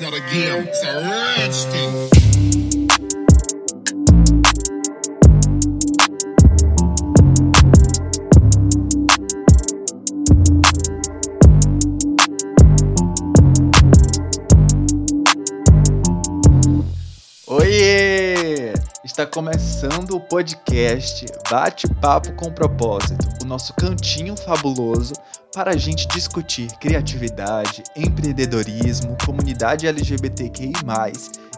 not a game, it's a thing. Está começando o podcast Bate-Papo com Propósito, o nosso cantinho fabuloso para a gente discutir criatividade, empreendedorismo, comunidade LGBTQI,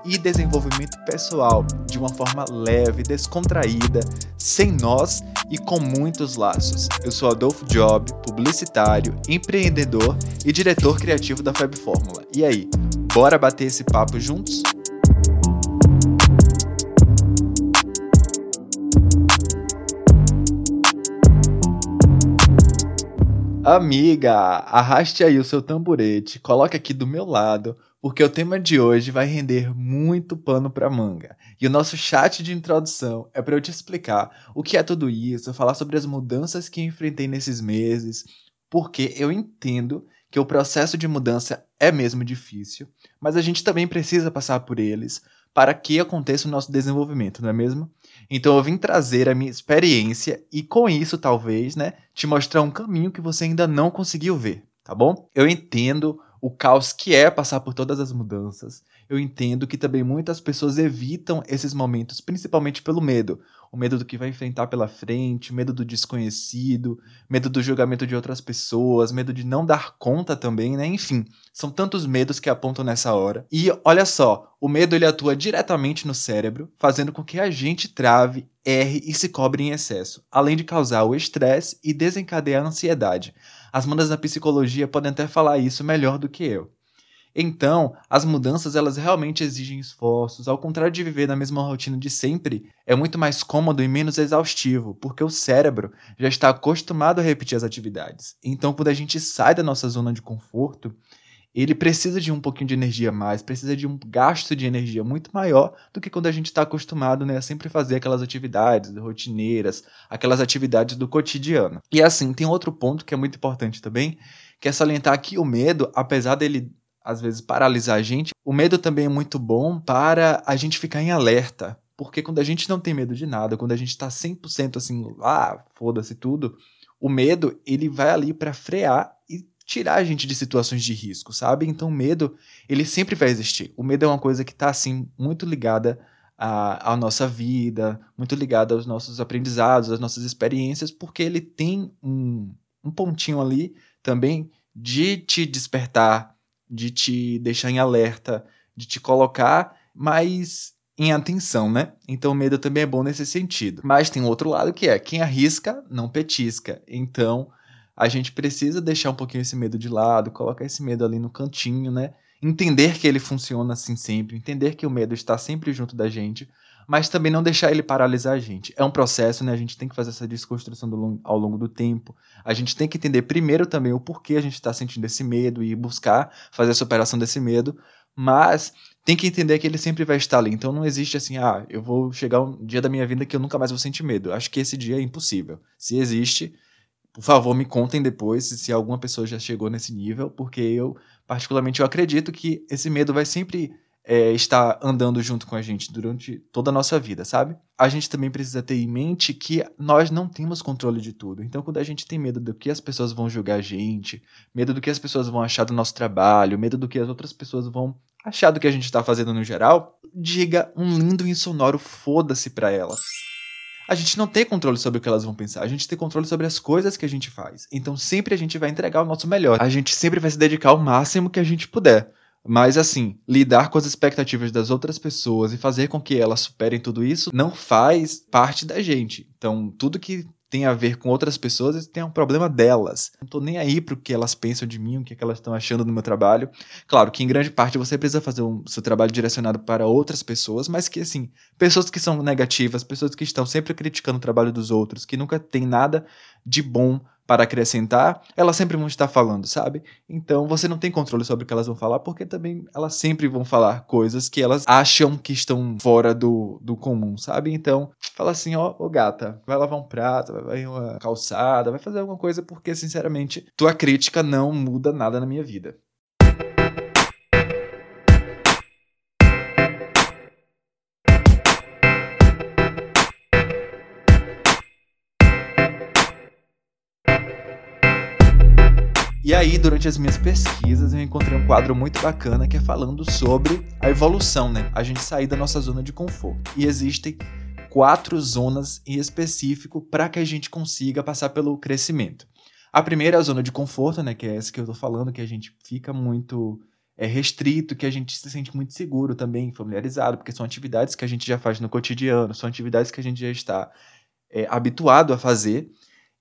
e desenvolvimento pessoal de uma forma leve, descontraída, sem nós e com muitos laços. Eu sou Adolfo Job, publicitário, empreendedor e diretor criativo da Fab Fórmula. E aí, bora bater esse papo juntos? Amiga, arraste aí o seu tamborete, coloque aqui do meu lado, porque o tema de hoje vai render muito pano para manga. E o nosso chat de introdução é para eu te explicar o que é tudo isso, falar sobre as mudanças que enfrentei nesses meses, porque eu entendo que o processo de mudança é mesmo difícil, mas a gente também precisa passar por eles para que aconteça o nosso desenvolvimento, não é mesmo? Então eu vim trazer a minha experiência e com isso talvez, né, te mostrar um caminho que você ainda não conseguiu ver, tá bom? Eu entendo o caos que é passar por todas as mudanças. Eu entendo que também muitas pessoas evitam esses momentos, principalmente pelo medo. O medo do que vai enfrentar pela frente, medo do desconhecido, medo do julgamento de outras pessoas, medo de não dar conta também, né? Enfim, são tantos medos que apontam nessa hora. E olha só, o medo ele atua diretamente no cérebro, fazendo com que a gente trave, erre e se cobre em excesso, além de causar o estresse e desencadear a ansiedade. As mandas da psicologia podem até falar isso melhor do que eu. Então, as mudanças elas realmente exigem esforços, ao contrário de viver na mesma rotina de sempre, é muito mais cômodo e menos exaustivo, porque o cérebro já está acostumado a repetir as atividades. Então, quando a gente sai da nossa zona de conforto, ele precisa de um pouquinho de energia a mais, precisa de um gasto de energia muito maior do que quando a gente está acostumado né, a sempre fazer aquelas atividades rotineiras, aquelas atividades do cotidiano. E assim, tem outro ponto que é muito importante também, que é salientar que o medo, apesar dele às vezes paralisar a gente, o medo também é muito bom para a gente ficar em alerta. Porque quando a gente não tem medo de nada, quando a gente está 100% assim, ah, foda-se tudo, o medo, ele vai ali para frear e tirar a gente de situações de risco, sabe? Então, o medo, ele sempre vai existir. O medo é uma coisa que está, assim, muito ligada à, à nossa vida, muito ligada aos nossos aprendizados, às nossas experiências, porque ele tem um, um pontinho ali também de te despertar, de te deixar em alerta, de te colocar mais em atenção, né? Então o medo também é bom nesse sentido. Mas tem outro lado que é quem arrisca não petisca. Então a gente precisa deixar um pouquinho esse medo de lado, colocar esse medo ali no cantinho, né? Entender que ele funciona assim sempre, entender que o medo está sempre junto da gente, mas também não deixar ele paralisar a gente. É um processo, né? A gente tem que fazer essa desconstrução do, ao longo do tempo. A gente tem que entender primeiro também o porquê a gente está sentindo esse medo e buscar fazer a superação desse medo, mas tem que entender que ele sempre vai estar ali. Então não existe assim, ah, eu vou chegar um dia da minha vida que eu nunca mais vou sentir medo. Acho que esse dia é impossível. Se existe, por favor, me contem depois se alguma pessoa já chegou nesse nível, porque eu, particularmente, eu acredito que esse medo vai sempre é, estar andando junto com a gente durante toda a nossa vida, sabe? A gente também precisa ter em mente que nós não temos controle de tudo. Então, quando a gente tem medo do que as pessoas vão julgar a gente, medo do que as pessoas vão achar do nosso trabalho, medo do que as outras pessoas vão achar do que a gente está fazendo no geral, diga um lindo e insonoro foda-se pra ela a gente não tem controle sobre o que elas vão pensar, a gente tem controle sobre as coisas que a gente faz. Então sempre a gente vai entregar o nosso melhor. A gente sempre vai se dedicar ao máximo que a gente puder. Mas assim, lidar com as expectativas das outras pessoas e fazer com que elas superem tudo isso não faz parte da gente. Então, tudo que tem a ver com outras pessoas, tem um problema delas. Não tô nem aí pro que elas pensam de mim, o que, é que elas estão achando do meu trabalho. Claro que em grande parte você precisa fazer o seu trabalho direcionado para outras pessoas, mas que assim, pessoas que são negativas, pessoas que estão sempre criticando o trabalho dos outros, que nunca tem nada de bom para acrescentar, elas sempre vão estar falando, sabe? Então você não tem controle sobre o que elas vão falar, porque também elas sempre vão falar coisas que elas acham que estão fora do, do comum, sabe? Então, fala assim, ó, ô gata, vai lavar um prato, vai uma calçada, vai fazer alguma coisa, porque, sinceramente, tua crítica não muda nada na minha vida. E aí, durante as minhas pesquisas, eu encontrei um quadro muito bacana que é falando sobre a evolução, né? A gente sair da nossa zona de conforto. E existem quatro zonas em específico para que a gente consiga passar pelo crescimento. A primeira é a zona de conforto, né? Que é essa que eu tô falando, que a gente fica muito é, restrito, que a gente se sente muito seguro também, familiarizado, porque são atividades que a gente já faz no cotidiano, são atividades que a gente já está é, habituado a fazer.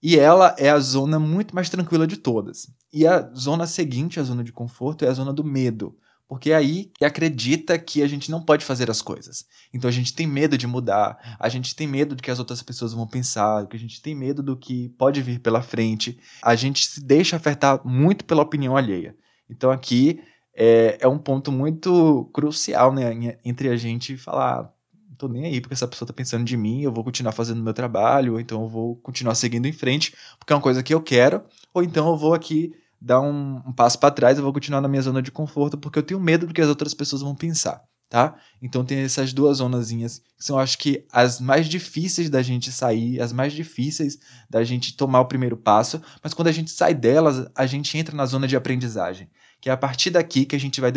E ela é a zona muito mais tranquila de todas. E a zona seguinte, a zona de conforto, é a zona do medo. Porque é aí que acredita que a gente não pode fazer as coisas. Então a gente tem medo de mudar, a gente tem medo do que as outras pessoas vão pensar, que a gente tem medo do que pode vir pela frente. A gente se deixa afetar muito pela opinião alheia. Então aqui é, é um ponto muito crucial né, entre a gente falar, tô nem aí porque essa pessoa tá pensando de mim, eu vou continuar fazendo meu trabalho, ou então eu vou continuar seguindo em frente, porque é uma coisa que eu quero, ou então eu vou aqui dar um, um passo para trás, eu vou continuar na minha zona de conforto, porque eu tenho medo do que as outras pessoas vão pensar, tá? Então tem essas duas zonazinhas que são, acho que, as mais difíceis da gente sair, as mais difíceis da gente tomar o primeiro passo, mas quando a gente sai delas, a gente entra na zona de aprendizagem que é a partir daqui que a gente vai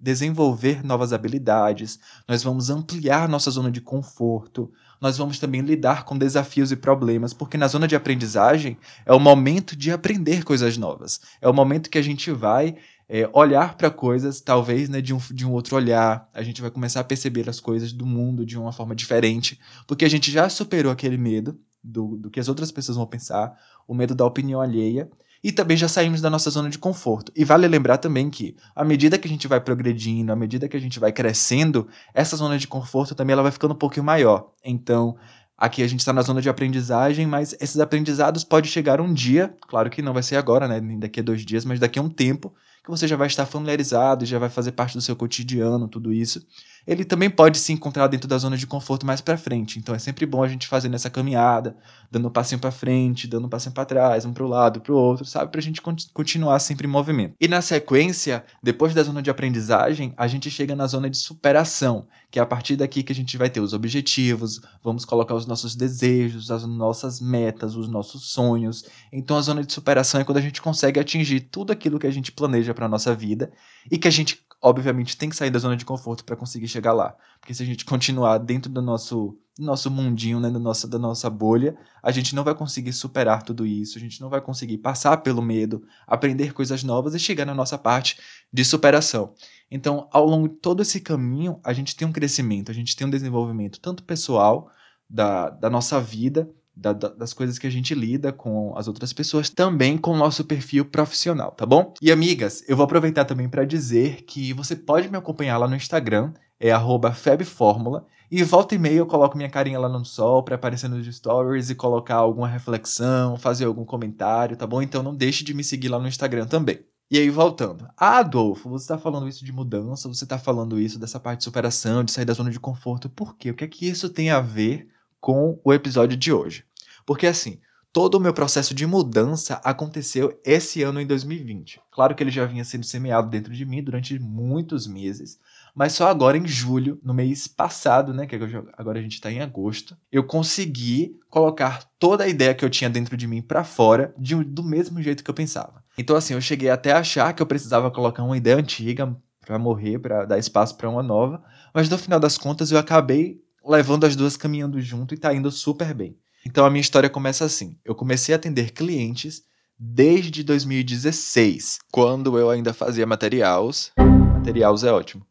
desenvolver novas habilidades, nós vamos ampliar nossa zona de conforto, nós vamos também lidar com desafios e problemas, porque na zona de aprendizagem é o momento de aprender coisas novas, é o momento que a gente vai é, olhar para coisas, talvez né, de, um, de um outro olhar, a gente vai começar a perceber as coisas do mundo de uma forma diferente, porque a gente já superou aquele medo do, do que as outras pessoas vão pensar, o medo da opinião alheia, e também já saímos da nossa zona de conforto. E vale lembrar também que, à medida que a gente vai progredindo, à medida que a gente vai crescendo, essa zona de conforto também ela vai ficando um pouquinho maior. Então, aqui a gente está na zona de aprendizagem, mas esses aprendizados podem chegar um dia, claro que não vai ser agora, né, nem daqui a dois dias, mas daqui a um tempo, que você já vai estar familiarizado, já vai fazer parte do seu cotidiano, tudo isso ele também pode se encontrar dentro da zona de conforto mais para frente. Então é sempre bom a gente fazer nessa caminhada, dando um passinho para frente, dando um passinho para trás, um para o lado, para o outro, sabe, para a gente continuar sempre em movimento. E na sequência, depois da zona de aprendizagem, a gente chega na zona de superação, que é a partir daqui que a gente vai ter os objetivos, vamos colocar os nossos desejos, as nossas metas, os nossos sonhos. Então a zona de superação é quando a gente consegue atingir tudo aquilo que a gente planeja para nossa vida e que a gente obviamente tem que sair da zona de conforto para conseguir chegar lá. Porque se a gente continuar dentro do nosso, nosso mundinho, né, da, nossa, da nossa bolha, a gente não vai conseguir superar tudo isso, a gente não vai conseguir passar pelo medo, aprender coisas novas e chegar na nossa parte de superação. Então, ao longo de todo esse caminho, a gente tem um crescimento, a gente tem um desenvolvimento tanto pessoal da, da nossa vida, da, da, das coisas que a gente lida com as outras pessoas, também com o nosso perfil profissional, tá bom? E amigas, eu vou aproveitar também para dizer que você pode me acompanhar lá no Instagram, é @febformula, e volta e meia eu coloco minha carinha lá no sol para aparecer nos stories e colocar alguma reflexão, fazer algum comentário, tá bom? Então não deixe de me seguir lá no Instagram também. E aí, voltando. Ah, Adolfo, você está falando isso de mudança, você está falando isso dessa parte de superação, de sair da zona de conforto. Por quê? O que é que isso tem a ver com o episódio de hoje. Porque assim, todo o meu processo de mudança aconteceu esse ano em 2020. Claro que ele já vinha sendo semeado dentro de mim durante muitos meses, mas só agora em julho, no mês passado, né, que agora a gente está em agosto, eu consegui colocar toda a ideia que eu tinha dentro de mim para fora de, do mesmo jeito que eu pensava. Então assim, eu cheguei até a achar que eu precisava colocar uma ideia antiga para morrer, para dar espaço para uma nova, mas no final das contas eu acabei levando as duas caminhando junto e tá indo super bem. Então a minha história começa assim. Eu comecei a atender clientes desde 2016, quando eu ainda fazia materiais. Materiais é ótimo.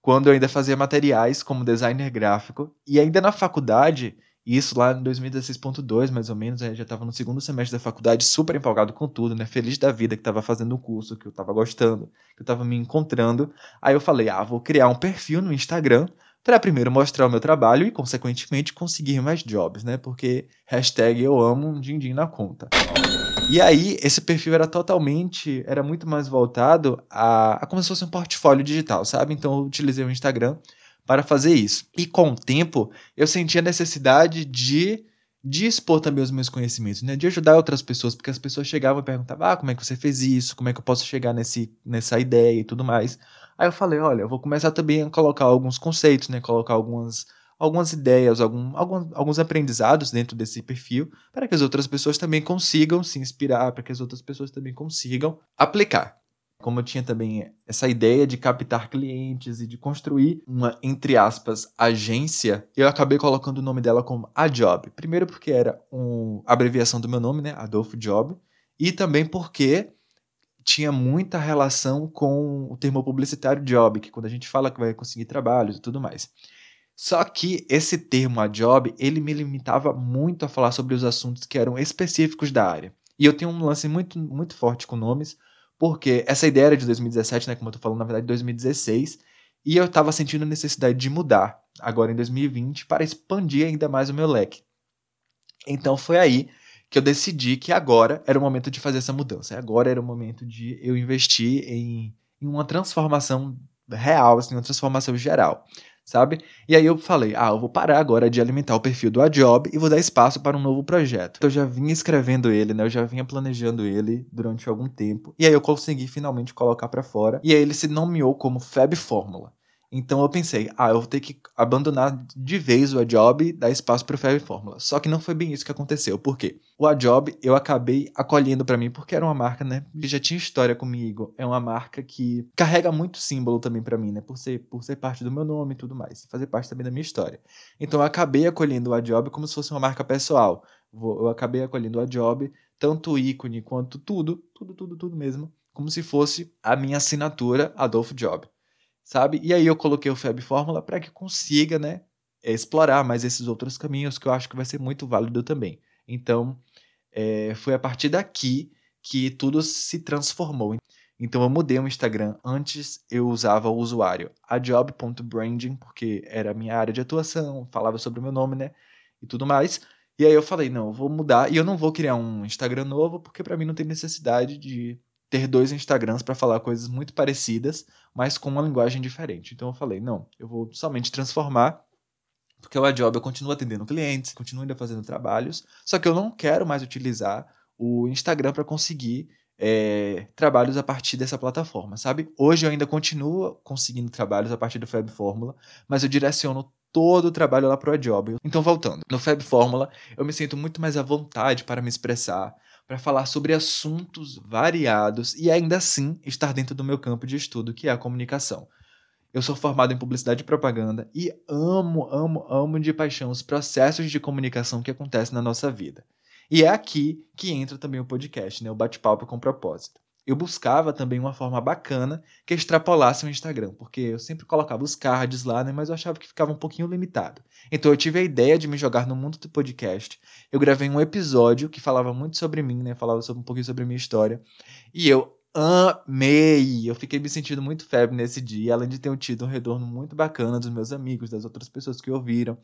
Quando eu ainda fazia materiais como designer gráfico e ainda na faculdade, isso lá em 2016.2, mais ou menos, já estava no segundo semestre da faculdade, super empolgado com tudo, né? Feliz da vida que estava fazendo o curso, que eu estava gostando, que eu estava me encontrando. Aí eu falei: "Ah, vou criar um perfil no Instagram para primeiro mostrar o meu trabalho e, consequentemente, conseguir mais jobs, né? Porque hashtag eu amo um din-din na conta. E aí, esse perfil era totalmente, era muito mais voltado a, a como se fosse um portfólio digital, sabe? Então eu utilizei o Instagram para fazer isso. E com o tempo, eu senti a necessidade de, de expor também os meus conhecimentos, né? De ajudar outras pessoas, porque as pessoas chegavam e perguntavam, ah, como é que você fez isso? Como é que eu posso chegar nesse, nessa ideia e tudo mais. Aí eu falei, olha, eu vou começar também a colocar alguns conceitos, né? Colocar algumas, algumas ideias, algum, algum, alguns aprendizados dentro desse perfil, para que as outras pessoas também consigam se inspirar, para que as outras pessoas também consigam aplicar. Como eu tinha também essa ideia de captar clientes e de construir uma, entre aspas, agência, eu acabei colocando o nome dela como A Job. Primeiro porque era uma abreviação do meu nome, né? Adolfo Job. E também porque tinha muita relação com o termo publicitário job, que quando a gente fala que vai conseguir trabalhos e tudo mais. Só que esse termo a job, ele me limitava muito a falar sobre os assuntos que eram específicos da área. E eu tenho um lance muito, muito forte com nomes, porque essa ideia era de 2017, né, como eu tô falando, na verdade, 2016, e eu estava sentindo a necessidade de mudar agora em 2020 para expandir ainda mais o meu leque. Então foi aí que eu decidi que agora era o momento de fazer essa mudança. Agora era o momento de eu investir em, em uma transformação real, assim, uma transformação geral sabe? E aí eu falei, ah, eu vou parar agora de alimentar o perfil do Adjob e vou dar espaço para um novo projeto. Eu já vinha escrevendo ele, né? Eu já vinha planejando ele durante algum tempo. E aí eu consegui finalmente colocar para fora. E aí ele se nomeou como Fab Fórmula. Então eu pensei, ah, eu vou ter que abandonar de vez o Ajob e dar espaço para o Fab Fórmula. Só que não foi bem isso que aconteceu. Por quê? O Ajob eu acabei acolhendo para mim porque era uma marca, né, que já tinha história comigo. É uma marca que carrega muito símbolo também para mim, né, por ser por ser parte do meu nome e tudo mais, fazer parte também da minha história. Então eu acabei acolhendo o Ajob como se fosse uma marca pessoal. Eu acabei acolhendo o Ajob, tanto o ícone quanto tudo, tudo, tudo, tudo mesmo, como se fosse a minha assinatura Adolfo Job sabe? E aí eu coloquei o Fab Fórmula para que consiga, né, explorar mais esses outros caminhos que eu acho que vai ser muito válido também. Então, é, foi a partir daqui que tudo se transformou. Então eu mudei o Instagram. Antes eu usava o usuário ajob.branding, porque era a minha área de atuação, falava sobre o meu nome, né? E tudo mais. E aí eu falei, não, eu vou mudar e eu não vou criar um Instagram novo, porque para mim não tem necessidade de ter dois Instagrams para falar coisas muito parecidas, mas com uma linguagem diferente. Então eu falei, não, eu vou somente transformar, porque o Adobe eu continuo atendendo clientes, continuo ainda fazendo trabalhos, só que eu não quero mais utilizar o Instagram para conseguir é, trabalhos a partir dessa plataforma, sabe? Hoje eu ainda continuo conseguindo trabalhos a partir do Fab Fórmula, mas eu direciono todo o trabalho lá para o Adobe. Então, voltando, no Fab Fórmula eu me sinto muito mais à vontade para me expressar, para falar sobre assuntos variados e ainda assim estar dentro do meu campo de estudo, que é a comunicação. Eu sou formado em publicidade e propaganda e amo, amo, amo de paixão os processos de comunicação que acontecem na nossa vida. E é aqui que entra também o podcast, né? o bate-papo com propósito eu buscava também uma forma bacana que extrapolasse o Instagram, porque eu sempre colocava os cards lá, né, mas eu achava que ficava um pouquinho limitado. Então eu tive a ideia de me jogar no mundo do podcast. Eu gravei um episódio que falava muito sobre mim, né, falava sobre, um pouquinho sobre a minha história, e eu amei! Eu fiquei me sentindo muito febre nesse dia, além de ter tido um retorno muito bacana dos meus amigos, das outras pessoas que ouviram.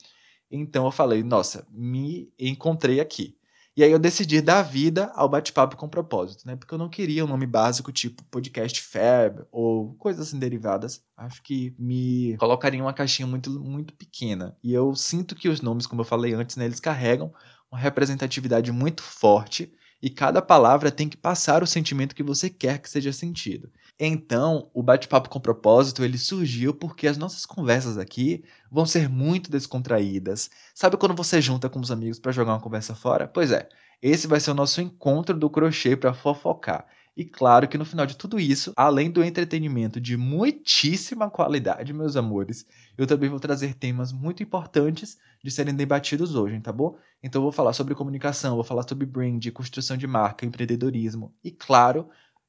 Então eu falei, nossa, me encontrei aqui. E aí eu decidi dar vida ao bate-papo com propósito, né? Porque eu não queria um nome básico tipo podcast Fab ou coisas assim derivadas. Acho que me colocaria em uma caixinha muito, muito pequena. E eu sinto que os nomes, como eu falei antes, né, eles carregam uma representatividade muito forte e cada palavra tem que passar o sentimento que você quer que seja sentido. Então, o bate-papo com propósito, ele surgiu porque as nossas conversas aqui vão ser muito descontraídas. Sabe quando você junta com os amigos para jogar uma conversa fora? Pois é, esse vai ser o nosso encontro do crochê para fofocar. E claro que no final de tudo isso, além do entretenimento de muitíssima qualidade, meus amores, eu também vou trazer temas muito importantes de serem debatidos hoje, tá bom? Então eu vou falar sobre comunicação, vou falar sobre brand, construção de marca, empreendedorismo e, claro,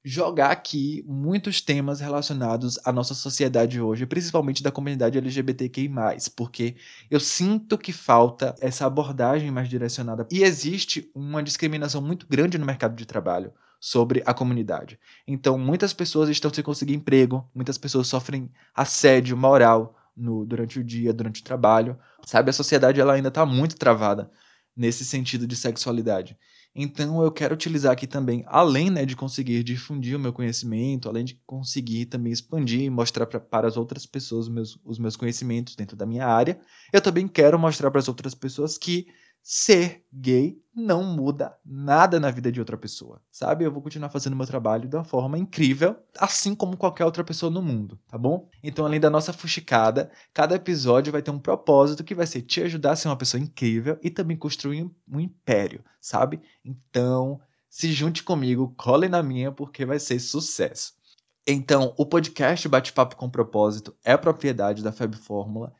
jogar aqui muitos temas relacionados à nossa sociedade hoje, principalmente da comunidade LGBTQI+, porque eu sinto que falta essa abordagem mais direcionada e existe uma discriminação muito grande no mercado de trabalho sobre a comunidade. Então, muitas pessoas estão sem conseguir emprego, muitas pessoas sofrem assédio moral no, durante o dia, durante o trabalho. Sabe, a sociedade ela ainda está muito travada nesse sentido de sexualidade. Então eu quero utilizar aqui também, além né, de conseguir difundir o meu conhecimento, além de conseguir também expandir e mostrar pra, para as outras pessoas meus, os meus conhecimentos dentro da minha área, eu também quero mostrar para as outras pessoas que ser gay não muda nada na vida de outra pessoa, sabe? Eu vou continuar fazendo meu trabalho de uma forma incrível, assim como qualquer outra pessoa no mundo, tá bom? Então, além da nossa fuxicada, cada episódio vai ter um propósito que vai ser te ajudar a ser uma pessoa incrível e também construir um império, sabe? Então, se junte comigo, cole na minha, porque vai ser sucesso. Então, o podcast Bate-Papo com Propósito é propriedade da Fab Fórmula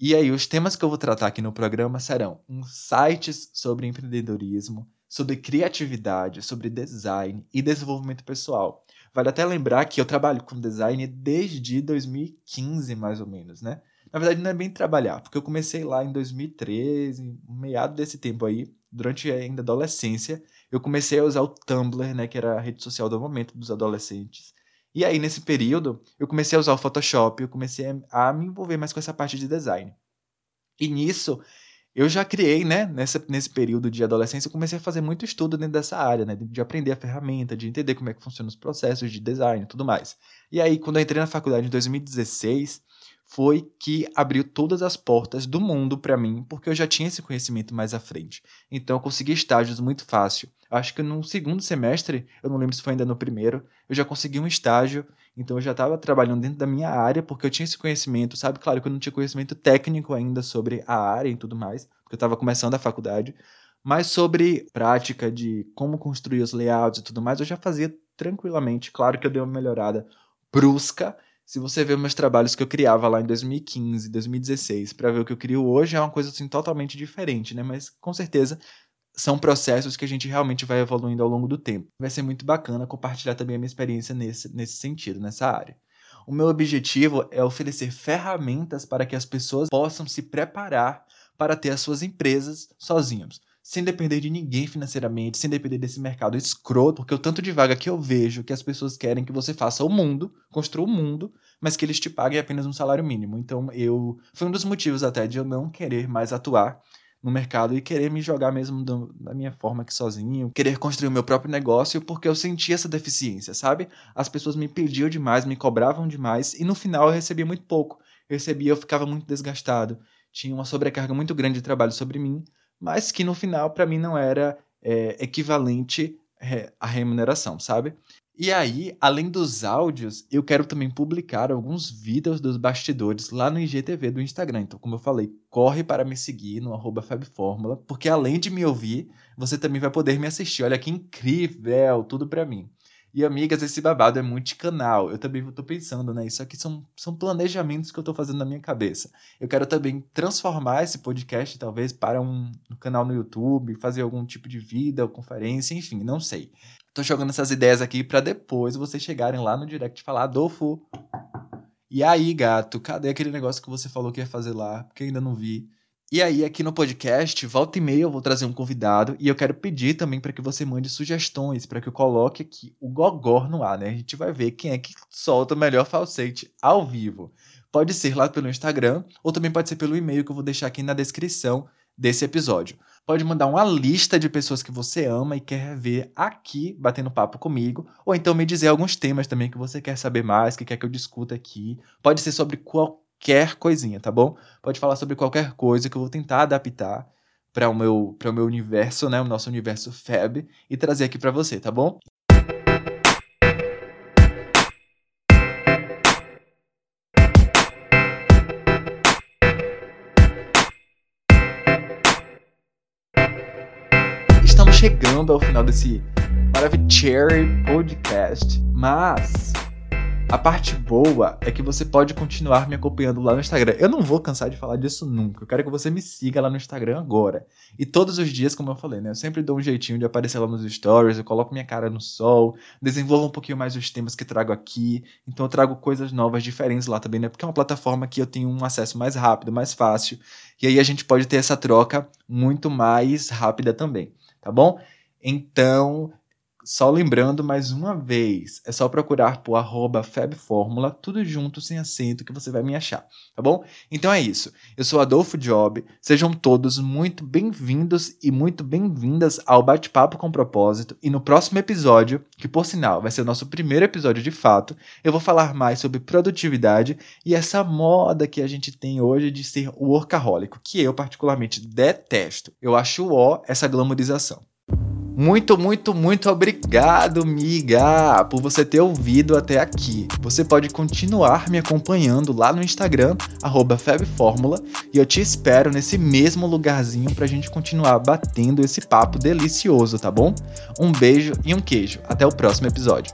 e aí, os temas que eu vou tratar aqui no programa serão insights sobre empreendedorismo, sobre criatividade, sobre design e desenvolvimento pessoal. Vale até lembrar que eu trabalho com design desde 2015, mais ou menos, né? Na verdade, não é bem trabalhar, porque eu comecei lá em 2013, meado desse tempo aí, durante ainda adolescência, eu comecei a usar o Tumblr, né, que era a rede social do momento dos adolescentes. E aí, nesse período, eu comecei a usar o Photoshop, eu comecei a me envolver mais com essa parte de design. E nisso, eu já criei, né, nessa, nesse período de adolescência, eu comecei a fazer muito estudo dentro dessa área, né, de aprender a ferramenta, de entender como é que funcionam os processos de design e tudo mais. E aí, quando eu entrei na faculdade em 2016, foi que abriu todas as portas do mundo para mim, porque eu já tinha esse conhecimento mais à frente. Então eu consegui estágios muito fácil. Acho que no segundo semestre, eu não lembro se foi ainda no primeiro, eu já consegui um estágio, então eu já estava trabalhando dentro da minha área, porque eu tinha esse conhecimento, sabe? Claro que eu não tinha conhecimento técnico ainda sobre a área e tudo mais, porque eu estava começando a faculdade, mas sobre prática de como construir os layouts e tudo mais, eu já fazia tranquilamente. Claro que eu dei uma melhorada brusca, se você ver meus trabalhos que eu criava lá em 2015, 2016, para ver o que eu crio hoje, é uma coisa assim totalmente diferente, né? Mas com certeza são processos que a gente realmente vai evoluindo ao longo do tempo. Vai ser muito bacana compartilhar também a minha experiência nesse, nesse sentido, nessa área. O meu objetivo é oferecer ferramentas para que as pessoas possam se preparar para ter as suas empresas sozinhos sem depender de ninguém financeiramente, sem depender desse mercado escroto, porque o tanto de vaga que eu vejo que as pessoas querem que você faça o mundo, construa o mundo, mas que eles te paguem apenas um salário mínimo. Então, eu foi um dos motivos até de eu não querer mais atuar no mercado e querer me jogar mesmo do, da minha forma aqui sozinho, querer construir o meu próprio negócio, porque eu sentia essa deficiência, sabe? As pessoas me pediam demais, me cobravam demais e no final eu recebia muito pouco. Eu recebia, eu ficava muito desgastado. Tinha uma sobrecarga muito grande de trabalho sobre mim mas que no final para mim não era é, equivalente é, à remuneração, sabe? E aí, além dos áudios, eu quero também publicar alguns vídeos dos bastidores lá no IGTV do Instagram. Então, como eu falei, corre para me seguir no arroba FabFórmula, porque além de me ouvir, você também vai poder me assistir. Olha que incrível, tudo para mim. E, amigas, esse babado é multicanal. Eu também estou pensando, né? Isso aqui são, são planejamentos que eu estou fazendo na minha cabeça. Eu quero também transformar esse podcast, talvez, para um, um canal no YouTube, fazer algum tipo de vida, ou conferência, enfim, não sei. Tô jogando essas ideias aqui para depois vocês chegarem lá no direct e falar, Adolfo. E aí, gato, cadê aquele negócio que você falou que ia fazer lá? Porque ainda não vi. E aí, aqui no podcast, volta e meia eu vou trazer um convidado e eu quero pedir também para que você mande sugestões, para que eu coloque aqui o gogó no ar, né? A gente vai ver quem é que solta o melhor falsete ao vivo. Pode ser lá pelo Instagram ou também pode ser pelo e-mail que eu vou deixar aqui na descrição desse episódio. Pode mandar uma lista de pessoas que você ama e quer ver aqui batendo papo comigo, ou então me dizer alguns temas também que você quer saber mais, que quer que eu discuta aqui. Pode ser sobre qualquer qualquer coisinha, tá bom? Pode falar sobre qualquer coisa que eu vou tentar adaptar para o meu para o meu universo, né, o nosso universo Fab e trazer aqui para você, tá bom? Estamos chegando ao final desse maravilhoso podcast, mas a parte boa é que você pode continuar me acompanhando lá no Instagram. Eu não vou cansar de falar disso nunca. Eu quero que você me siga lá no Instagram agora. E todos os dias, como eu falei, né? Eu sempre dou um jeitinho de aparecer lá nos stories, eu coloco minha cara no sol, desenvolvo um pouquinho mais os temas que trago aqui. Então eu trago coisas novas, diferentes lá também, né? Porque é uma plataforma que eu tenho um acesso mais rápido, mais fácil. E aí a gente pode ter essa troca muito mais rápida também, tá bom? Então, Só lembrando mais uma vez, é só procurar por arroba FabFórmula, tudo junto, sem acento, que você vai me achar, tá bom? Então é isso. Eu sou Adolfo Job, sejam todos muito bem-vindos e muito bem-vindas ao Bate-Papo com Propósito. E no próximo episódio, que por sinal vai ser o nosso primeiro episódio de fato, eu vou falar mais sobre produtividade e essa moda que a gente tem hoje de ser workaholic, que eu particularmente detesto. Eu acho ó essa glamorização. Muito, muito, muito obrigado, miga, por você ter ouvido até aqui. Você pode continuar me acompanhando lá no Instagram, FebFórmula, e eu te espero nesse mesmo lugarzinho pra gente continuar batendo esse papo delicioso, tá bom? Um beijo e um queijo. Até o próximo episódio.